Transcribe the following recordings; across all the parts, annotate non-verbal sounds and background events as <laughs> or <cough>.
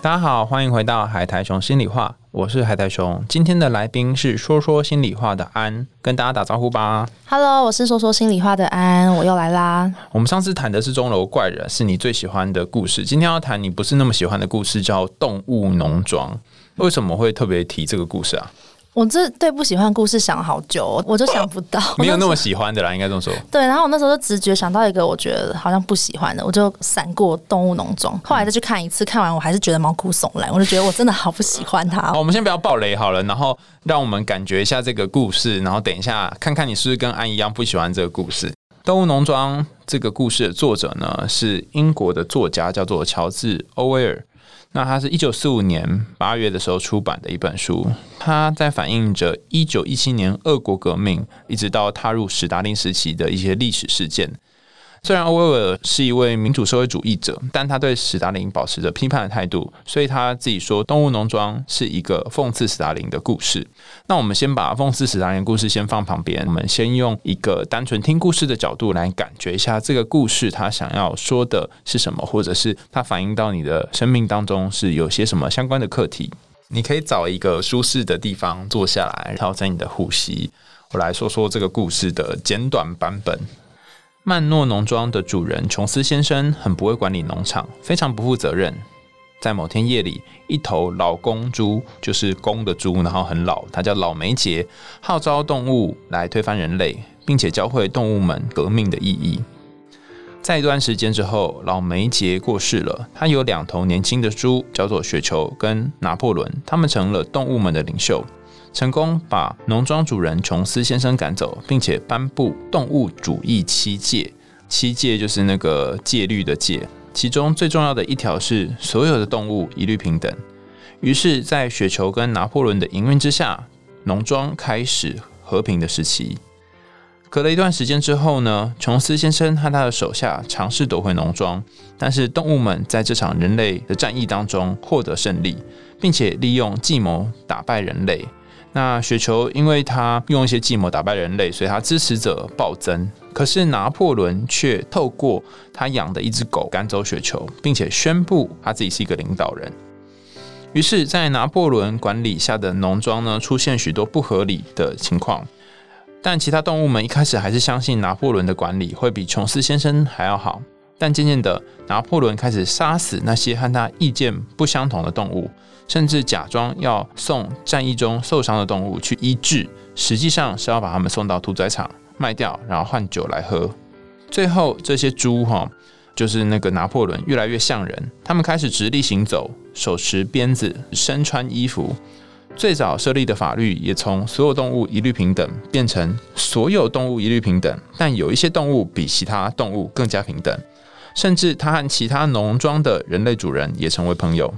大家好，欢迎回到海苔熊心里话，我是海苔熊。今天的来宾是说说心里话的安，跟大家打招呼吧。Hello，我是说说心里话的安，我又来啦。我们上次谈的是钟楼怪人，是你最喜欢的故事。今天要谈你不是那么喜欢的故事，叫《动物农庄》。为什么会特别提这个故事啊？我这对不喜欢故事想了好久，<laughs> 我就想不到，<laughs> 没有那么喜欢的啦，应该这么说。<laughs> 对。然后我那时候就直觉想到一个我觉得好像不喜欢的，我就闪过《动物农庄》，后来再去看一次，看完我还是觉得毛骨悚然，我就觉得我真的好不喜欢它。我们先不要爆雷好了，然后让我们感觉一下这个故事，然后等一下看看你是不是跟安一样不喜欢这个故事。《动物农庄》这个故事的作者呢是英国的作家，叫做乔治·欧威尔。那它是一九四五年八月的时候出版的一本书，它在反映着一九一七年俄国革命一直到踏入史达林时期的一些历史事件。虽然欧威尔是一位民主社会主义者，但他对史达林保持着批判的态度，所以他自己说《动物农庄》是一个讽刺史达林的故事。那我们先把讽刺史达林的故事先放旁边，我们先用一个单纯听故事的角度来感觉一下这个故事他想要说的是什么，或者是它反映到你的生命当中是有些什么相关的课题。你可以找一个舒适的地方坐下来，调整你的呼吸。我来说说这个故事的简短版本。曼诺农庄的主人琼斯先生很不会管理农场，非常不负责任。在某天夜里，一头老公猪，就是公的猪，然后很老，它叫老梅杰，号召动物来推翻人类，并且教会动物们革命的意义。在一段时间之后，老梅杰过世了。他有两头年轻的猪，叫做雪球跟拿破仑，他们成了动物们的领袖。成功把农庄主人琼斯先生赶走，并且颁布动物主义七戒。七戒就是那个戒律的戒，其中最重要的一条是所有的动物一律平等。于是，在雪球跟拿破仑的营运之下，农庄开始和平的时期。隔了一段时间之后呢，琼斯先生和他的手下尝试夺回农庄，但是动物们在这场人类的战役当中获得胜利，并且利用计谋打败人类。那雪球因为他用一些计谋打败人类，所以他支持者暴增。可是拿破仑却透过他养的一只狗赶走雪球，并且宣布他自己是一个领导人。于是，在拿破仑管理下的农庄呢，出现许多不合理的情况。但其他动物们一开始还是相信拿破仑的管理会比琼斯先生还要好。但渐渐的，拿破仑开始杀死那些和他意见不相同的动物，甚至假装要送战役中受伤的动物去医治，实际上是要把它们送到屠宰场卖掉，然后换酒来喝。最后，这些猪哈，就是那个拿破仑越来越像人，他们开始直立行走，手持鞭子，身穿衣服。最早设立的法律也从所有动物一律平等变成所有动物一律平等，但有一些动物比其他动物更加平等。甚至他和其他农庄的人类主人也成为朋友。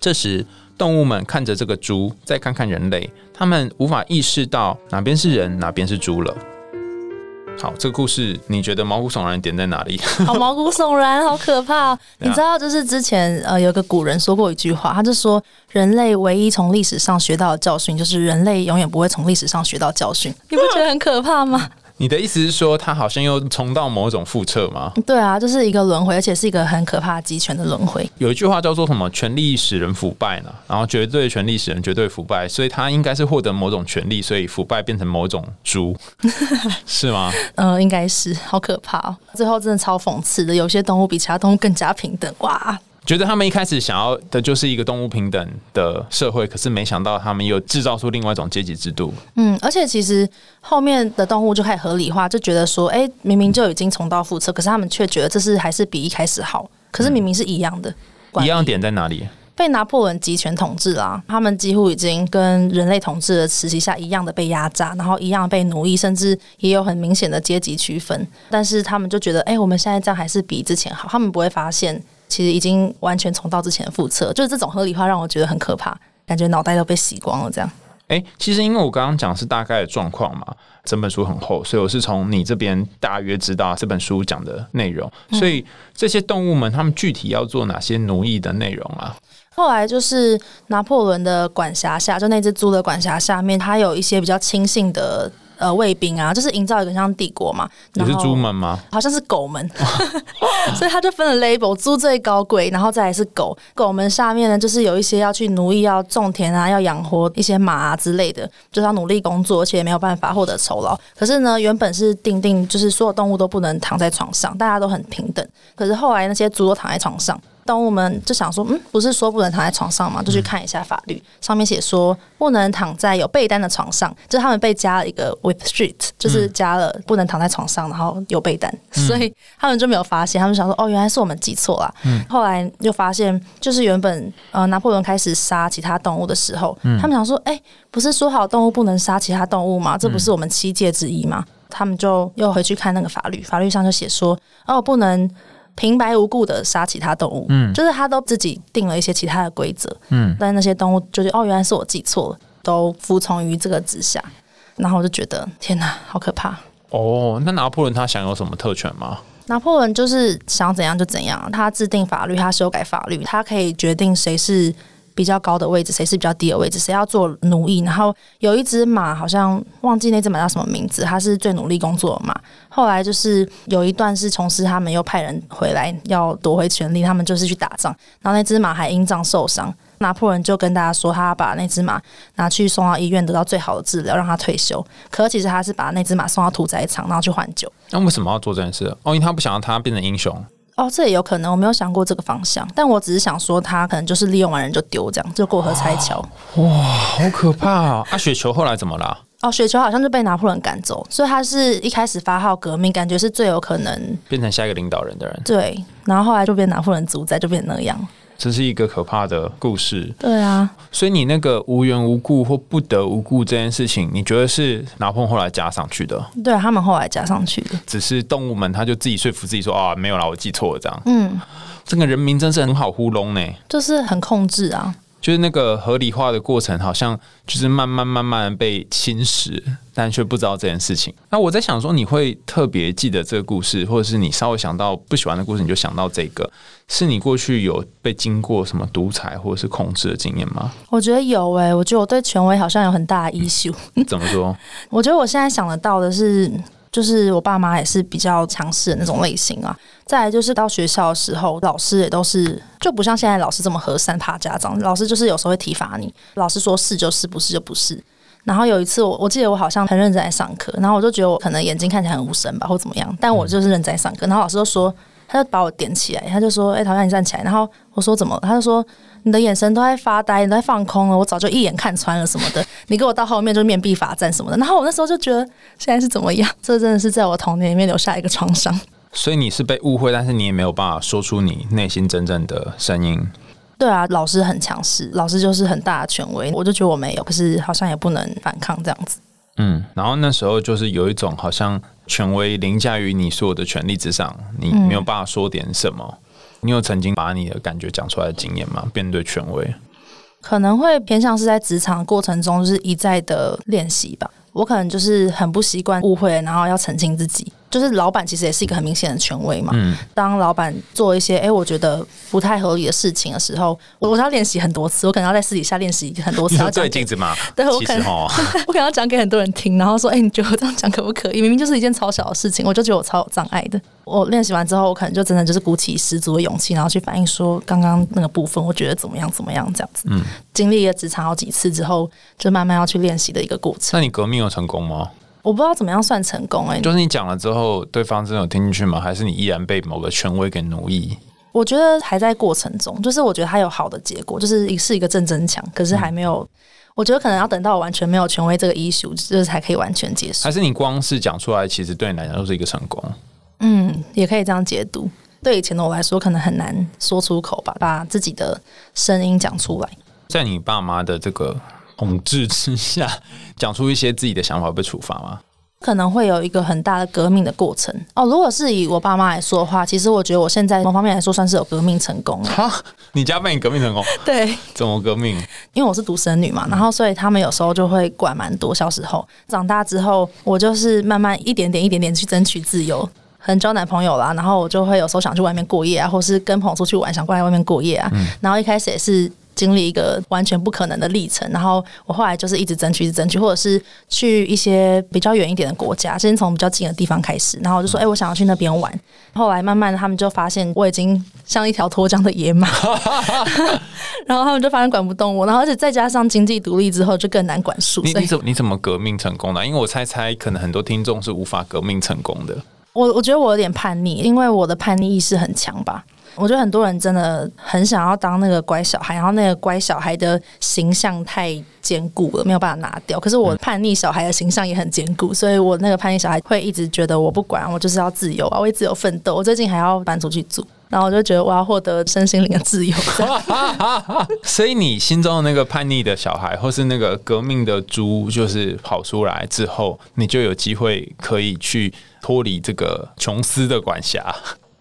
这时，动物们看着这个猪，再看看人类，他们无法意识到哪边是人，哪边是猪了。好，这个故事你觉得毛骨悚然点在哪里？<laughs> 好毛骨悚然，好可怕、你 <laughs> 知道，就是之前呃有个古人说过一句话，他就说人类唯一从历史上学到的教训，就是人类永远不会从历史上学到教训。你不觉得很可怕吗？<laughs> 你的意思是说，他好像又重到某种复辙吗？对啊，就是一个轮回，而且是一个很可怕的集权的轮回。有一句话叫做什么“权力使人腐败”呢？然后绝对权力使人绝对腐败，所以他应该是获得某种权利，所以腐败变成某种猪，<laughs> 是吗？呃，应该是好可怕哦。最后真的超讽刺的，有些动物比其他动物更加平等，哇！觉得他们一开始想要的就是一个动物平等的社会，可是没想到他们又制造出另外一种阶级制度。嗯，而且其实后面的动物就开始合理化，就觉得说，哎、明明就已经重蹈覆辙，可是他们却觉得这是还是比一开始好，可是明明是一样的。一样点在哪里？被拿破仑集权统治啦，他们几乎已经跟人类统治的时期下一样的被压榨，然后一样被奴役，甚至也有很明显的阶级区分。但是他们就觉得，哎、我们现在这样还是比之前好，他们不会发现，其实已经完全重蹈之前的覆辙。就是这种合理化让我觉得很可怕，感觉脑袋都被洗光了这样。哎，其实因为我刚刚讲是大概的状况嘛，整本书很厚，所以我是从你这边大约知道这本书讲的内容。所以这些动物们，他们具体要做哪些奴役的内容啊？后来就是拿破仑的管辖下，就那只猪的管辖下面，它有一些比较亲信的。呃，卫兵啊，就是营造一个像帝国嘛。你是猪们吗？好像是狗们，<laughs> 所以他就分了 label，猪最高贵，然后再来是狗。狗们下面呢，就是有一些要去奴役、要种田啊、要养活一些马啊之类的，就是要努力工作，而且没有办法获得酬劳。可是呢，原本是定定，就是所有动物都不能躺在床上，大家都很平等。可是后来那些猪都躺在床上。动物们就想说，嗯，不是说不能躺在床上吗？就去看一下法律，上面写说不能躺在有被单的床上，就是他们被加了一个 with sheet，就是加了不能躺在床上，然后有被单，所以他们就没有发现，他们想说，哦，原来是我们记错了。后来又发现，就是原本呃拿破仑开始杀其他动物的时候，他们想说，哎，不是说好动物不能杀其他动物吗？这不是我们七戒之一吗？他们就又回去看那个法律，法律上就写说，哦，不能。平白无故的杀其他动物，嗯，就是他都自己定了一些其他的规则，嗯，但那些动物就是哦，原来是我记错了，都服从于这个之下，然后我就觉得天哪，好可怕哦。那拿破仑他享有什么特权吗？拿破仑就是想怎样就怎样，他制定法律，他修改法律，他可以决定谁是。比较高的位置，谁是比较低的位置？谁要做奴役？然后有一只马，好像忘记那只马叫什么名字，它是最努力工作的马。后来就是有一段是从事，他们又派人回来要夺回权力，他们就是去打仗，然后那只马还因仗受伤。拿破仑就跟大家说，他把那只马拿去送到医院，得到最好的治疗，让他退休。可其实他是把那只马送到屠宰场，然后去换酒。那为什么要做这件事？哦，因为他不想让他变成英雄。哦，这也有可能，我没有想过这个方向，但我只是想说，他可能就是利用完人就丢，这样就过河拆桥。哇，好可怕啊！啊，雪球后来怎么了？哦，雪球好像就被拿破仑赶走，所以他是一开始发号革命，感觉是最有可能变成下一个领导人的人。对，然后后来就被拿破仑主宰，就变成那样。这是一个可怕的故事。对啊，所以你那个无缘无故或不得无故这件事情，你觉得是拿破仑后来加上去的？对他们后来加上去的。只是动物们，他就自己说服自己说啊，没有啦，我记错了这样。嗯，这个人民真是很好糊弄呢，就是很控制啊。就是那个合理化的过程，好像就是慢慢慢慢被侵蚀，但却不知道这件事情。那我在想说，你会特别记得这个故事，或者是你稍微想到不喜欢的故事，你就想到这个，是你过去有被经过什么独裁或者是控制的经验吗？我觉得有诶，我觉得我对权威好像有很大的 issue。<laughs> 怎么说？我觉得我现在想得到的是。就是我爸妈也是比较强势的那种类型啊。再来就是到学校的时候，老师也都是就不像现在老师这么和善，怕家长。老师就是有时候会体罚你，老师说是就是，不是就不是。然后有一次我我记得我好像很认真在上课，然后我就觉得我可能眼睛看起来很无神吧，或怎么样，但我就是认真在上课。然后老师就说，他就把我点起来，他就说：“哎，陶然你站起来。”然后我说：“怎么？”他就说。你的眼神都在发呆，你都在放空了，我早就一眼看穿了什么的。<laughs> 你给我到后面就面壁罚站什么的，然后我那时候就觉得现在是怎么样？这真的是在我童年里面留下一个创伤。所以你是被误会，但是你也没有办法说出你内心真正的声音。对啊，老师很强势，老师就是很大的权威，我就觉得我没有，可是好像也不能反抗这样子。嗯，然后那时候就是有一种好像权威凌驾于你所有的权利之上，你没有办法说点什么。你有曾经把你的感觉讲出来的经验吗？面对权威，可能会偏向是在职场过程中，就是一再的练习吧。我可能就是很不习惯误会，然后要澄清自己。就是老板其实也是一个很明显的权威嘛。嗯。当老板做一些哎，我觉得不太合理的事情的时候，我我要练习很多次，我可能要在私底下练习很多次。要对镜子吗？<laughs> 对，我可能 <laughs> 我可能要讲给很多人听，然后说，哎，你觉得我这样讲可不可以？明明就是一件超小的事情，我就觉得我超有障碍的。我练习完之后，我可能就真的就是鼓起十足的勇气，然后去反映说刚刚那个部分，我觉得怎么样怎么样这样子。嗯。经历了职场好几次之后，就慢慢要去练习的一个过程。那你革命有成功吗？我不知道怎么样算成功哎，就是你讲了之后，对方真的有听进去吗？还是你依然被某个权威给奴役？我觉得还在过程中，就是我觉得他有好的结果，就是是一个正增强，可是还没有。我觉得可能要等到完全没有权威这个 issue，这才可以完全结束。还是你光是讲出来，其实对你来讲都是一个成功？嗯，也可以这样解读。对以前的我来说，可能很难说出口吧，把自己的声音讲出来。在你爸妈的这个。统治之下，<laughs> 讲出一些自己的想法被处罚吗？可能会有一个很大的革命的过程哦。如果是以我爸妈来说的话，其实我觉得我现在某方面来说算是有革命成功了。哈，你家被你革命成功？<laughs> 对，怎么革命？因为我是独生女嘛，然后所以他们有时候就会管蛮多。小时候长大之后，我就是慢慢一点点、一点点去争取自由，很交男朋友啦，然后我就会有时候想去外面过夜啊，或是跟朋友出去玩，想过来外面过夜啊。然后一开始也是。经历一个完全不可能的历程，然后我后来就是一直争取，一直争取，或者是去一些比较远一点的国家，先从比较近的地方开始，然后我就说，哎，我想要去那边玩。后来慢慢的，他们就发现我已经像一条脱缰的野马，<laughs> 然后他们就发现管不动我，然后而且再加上经济独立之后，就更难管束。你你怎你怎么革命成功的？因为我猜猜，可能很多听众是无法革命成功的。我我觉得我有点叛逆，因为我的叛逆意识很强吧。我觉得很多人真的很想要当那个乖小孩，然后那个乖小孩的形象太坚固了，没有办法拿掉。可是我叛逆小孩的形象也很坚固，所以我那个叛逆小孩会一直觉得我不管，我就是要自由啊，为自由奋斗。我最近还要搬出去住，然后我就觉得我要获得身心灵的自由。所以你心中的那个叛逆的小孩，或是那个革命的猪，就是跑出来之后，你就有机会可以去脱离这个琼斯的管辖。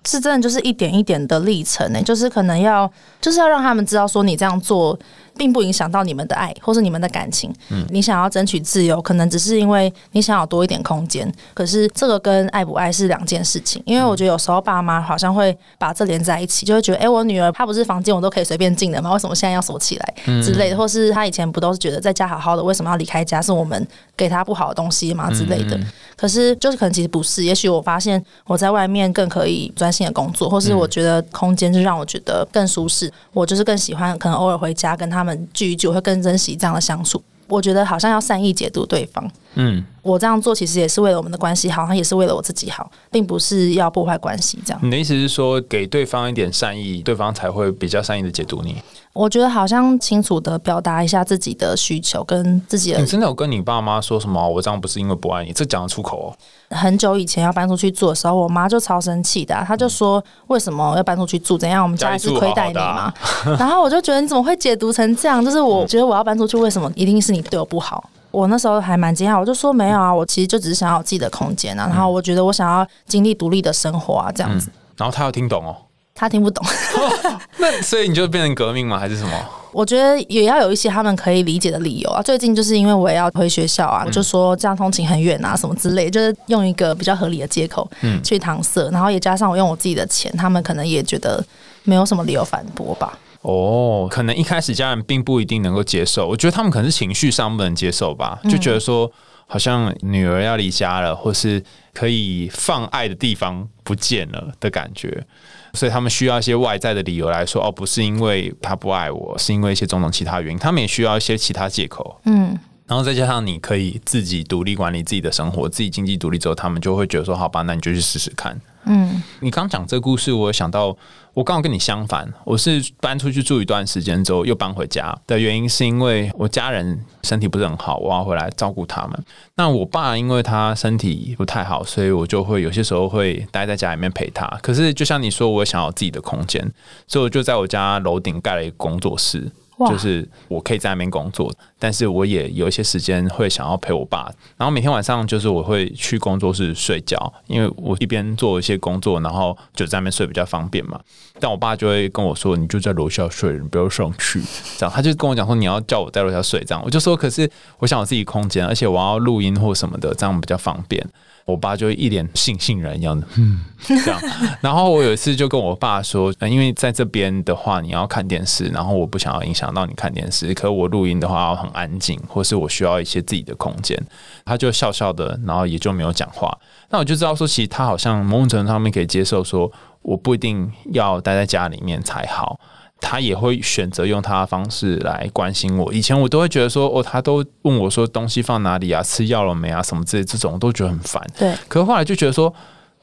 是真的，就是一点一点的历程呢，就是可能要，就是要让他们知道说你这样做。并不影响到你们的爱，或是你们的感情。嗯，你想要争取自由，可能只是因为你想要多一点空间。可是这个跟爱不爱是两件事情。因为我觉得有时候爸妈好像会把这连在一起，就会觉得，哎，我女儿她不是房间我都可以随便进的吗？为什么现在要锁起来之类的？或是她以前不都是觉得在家好好的，为什么要离开家？是我们给她不好的东西吗之类的？可是就是可能其实不是。也许我发现我在外面更可以专心的工作，或是我觉得空间就让我觉得更舒适。我就是更喜欢可能偶尔回家跟他们。聚一聚，我会更珍惜这样的相处。我觉得好像要善意解读对方。嗯，我这样做其实也是为了我们的关系好，他也是为了我自己好，并不是要破坏关系。这样，你的意思是说，给对方一点善意，对方才会比较善意的解读你？我觉得好像清楚的表达一下自己的需求跟自己的。你真的有跟你爸妈说什么？我这样不是因为不爱你，这讲得出口哦。很久以前要搬出去住的时候，我妈就超生气的，她就说：“为什么要搬出去住？怎样？我们家是亏待你吗？” <laughs> 然后我就觉得你怎么会解读成这样？就是我觉得我要搬出去，为什么一定是你对我不好？我那时候还蛮惊讶，我就说没有啊，我其实就只是想要自己的空间啊。然后我觉得我想要经历独立的生活啊，这样子。然后他要听懂哦。他听不懂，<laughs> 那所以你就变成革命吗？还是什么？我觉得也要有一些他们可以理解的理由啊。最近就是因为我也要回学校啊，就说这样通勤很远啊，什么之类，就是用一个比较合理的借口去搪塞，然后也加上我用我自己的钱，他们可能也觉得没有什么理由反驳吧。哦，可能一开始家人并不一定能够接受，我觉得他们可能是情绪上不能接受吧，就觉得说。好像女儿要离家了，或是可以放爱的地方不见了的感觉，所以他们需要一些外在的理由来说，哦，不是因为他不爱我，是因为一些种种其他原因，他们也需要一些其他借口。嗯，然后再加上你可以自己独立管理自己的生活，自己经济独立之后，他们就会觉得说，好吧，那你就去试试看。嗯，你刚讲这个故事，我想到。我刚好跟你相反，我是搬出去住一段时间之后又搬回家的原因，是因为我家人身体不是很好，我要回来照顾他们。那我爸因为他身体不太好，所以我就会有些时候会待在家里面陪他。可是就像你说，我想要自己的空间，所以我就在我家楼顶盖了一个工作室。就是我可以在那边工作，但是我也有一些时间会想要陪我爸。然后每天晚上就是我会去工作室睡觉，因为我一边做一些工作，然后就在那边睡比较方便嘛。但我爸就会跟我说：“你就在楼下睡，你不要上去。”这样他就跟我讲说：“你要叫我在楼下睡。”这样我就说：“可是我想我自己空间，而且我要录音或什么的，这样比较方便。”我爸就一脸悻悻然一样的，嗯，<laughs> 这样。然后我有一次就跟我爸说，因为在这边的话，你要看电视，然后我不想要影响到你看电视。可我录音的话很安静，或是我需要一些自己的空间。他就笑笑的，然后也就没有讲话。那我就知道说，其实他好像某种程度上面可以接受，说我不一定要待在家里面才好。他也会选择用他的方式来关心我。以前我都会觉得说，哦，他都问我说东西放哪里啊，吃药了没啊，什么之类这种，我都觉得很烦。对。可后来就觉得说，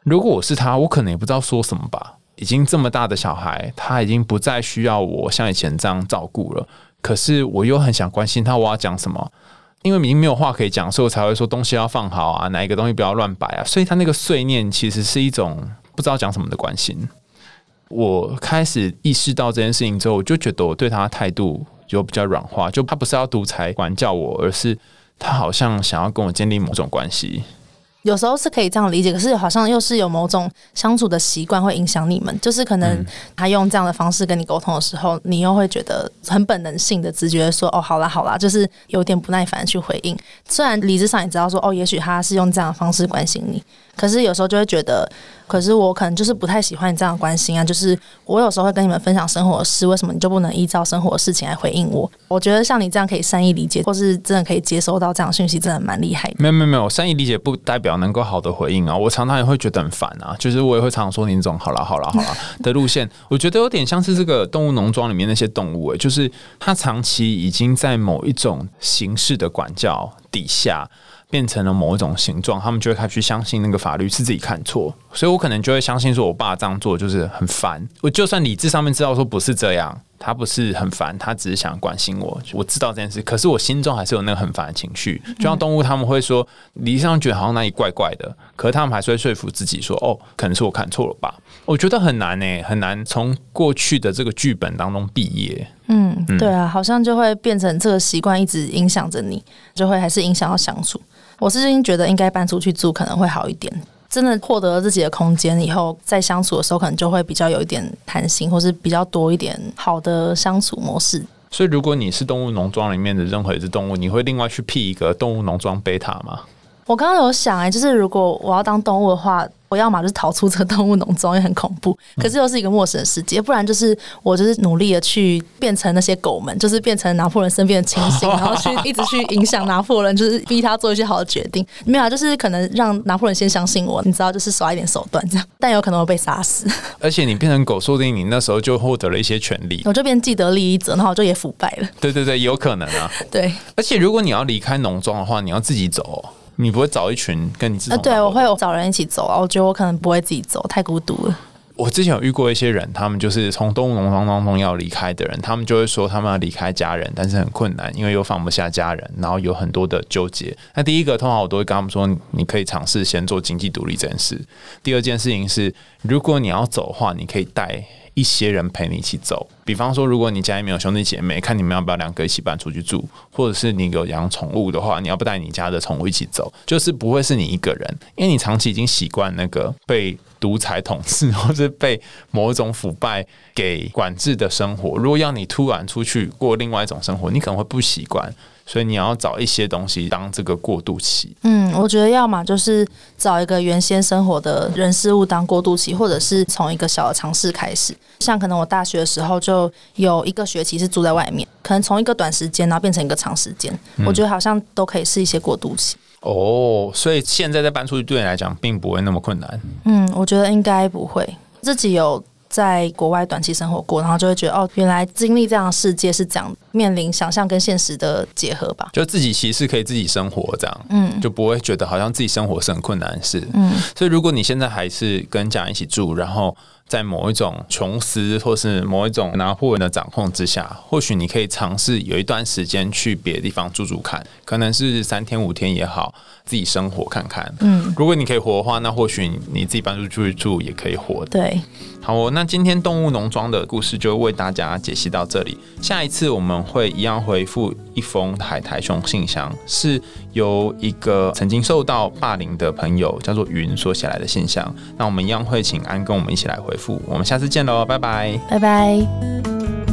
如果我是他，我可能也不知道说什么吧。已经这么大的小孩，他已经不再需要我像以前这样照顾了。可是我又很想关心他，我要讲什么？因为已经没有话可以讲，所以我才会说东西要放好啊，哪一个东西不要乱摆啊。所以他那个碎念其实是一种不知道讲什么的关心。我开始意识到这件事情之后，我就觉得我对他的态度就比较软化，就他不是要独裁管教我，而是他好像想要跟我建立某种关系。有时候是可以这样理解，可是好像又是有某种相处的习惯会影响你们，就是可能他用这样的方式跟你沟通的时候，你又会觉得很本能性的直觉说，哦，好啦好啦，就是有点不耐烦去回应。虽然理智上也知道说，哦，也许他是用这样的方式关心你。可是有时候就会觉得，可是我可能就是不太喜欢你这样的关心啊。就是我有时候会跟你们分享生活的事，为什么你就不能依照生活的事情来回应我？我觉得像你这样可以善意理解，或是真的可以接收到这样讯息，真的蛮厉害的。没有没有没有，善意理解不代表能够好的回应啊。我常常也会觉得很烦啊，就是我也会常常说你这种好了好了好了 <laughs> 的路线，我觉得有点像是这个动物农庄里面那些动物，诶，就是它长期已经在某一种形式的管教底下。变成了某一种形状，他们就会开始相信那个法律是自己看错，所以我可能就会相信说，我爸这样做就是很烦。我就算理智上面知道说不是这样，他不是很烦，他只是想关心我。我知道这件事，可是我心中还是有那个很烦的情绪。就像动物，他们会说理智上觉得好像哪里怪怪的，可是他们还是会说服自己说，哦，可能是我看错了吧。我觉得很难诶，很难从过去的这个剧本当中毕业。嗯，对啊，好像就会变成这个习惯一直影响着你，就会还是影响到相处。我是最近觉得应该搬出去住可能会好一点，真的获得了自己的空间以后，在相处的时候可能就会比较有一点弹性，或是比较多一点好的相处模式。所以，如果你是动物农庄里面的任何一只动物，你会另外去辟一个动物农庄贝塔吗？我刚刚有想哎，就是如果我要当动物的话。我要么就是逃出这个动物农庄，也很恐怖。可是又是一个陌生的世界，不然就是我就是努力的去变成那些狗们，就是变成拿破仑身边的亲信，然后去 <laughs> 一直去影响拿破仑，就是逼他做一些好的决定。没有，啊就是可能让拿破仑先相信我，你知道，就是耍一点手段这样，但有可能会被杀死。<laughs> 而且你变成狗，说不定你那时候就获得了一些权利，我就变既得利益者，然后就也腐败了。对对对，有可能啊。对，而且如果你要离开农庄的话，你要自己走。你不会找一群跟你呃，对我会有找人一起走啊。我觉得我可能不会自己走，太孤独了。我之前有遇过一些人，他们就是从动物农庄当中要离开的人，他们就会说他们要离开家人，但是很困难，因为又放不下家人，然后有很多的纠结。那第一个，通常我都会跟他们说，你可以尝试先做经济独立这件事。第二件事情是，如果你要走的话，你可以带。一些人陪你一起走，比方说，如果你家里面有兄弟姐妹，看你们要不要两个一起搬出去住，或者是你有养宠物的话，你要不带你家的宠物一起走，就是不会是你一个人，因为你长期已经习惯那个被独裁统治 <laughs> 或者被某种腐败给管制的生活。如果要你突然出去过另外一种生活，你可能会不习惯。所以你要找一些东西当这个过渡期。嗯，我觉得要么就是找一个原先生活的人事物当过渡期，或者是从一个小的尝试开始。像可能我大学的时候就有一个学期是住在外面，可能从一个短时间然后变成一个长时间，我觉得好像都可以是一些过渡期。哦，所以现在再搬出去对你来讲并不会那么困难。嗯，我觉得应该不会，自己有。在国外短期生活过，然后就会觉得哦，原来经历这样的世界是这样，面临想象跟现实的结合吧。就自己其实可以自己生活这样，嗯，就不会觉得好像自己生活是很困难的事。嗯，所以如果你现在还是跟家人一起住，然后。在某一种琼斯或是某一种拿破仑的掌控之下，或许你可以尝试有一段时间去别的地方住住看，可能是三天五天也好，自己生活看看。嗯，如果你可以活的话，那或许你自己搬出去住也可以活。对，好，那今天动物农庄的故事就为大家解析到这里。下一次我们会一样回复一封海苔熊信箱，是由一个曾经受到霸凌的朋友叫做云所写来的信箱。那我们一样会请安跟我们一起来回复。我们下次见喽，拜拜，拜拜。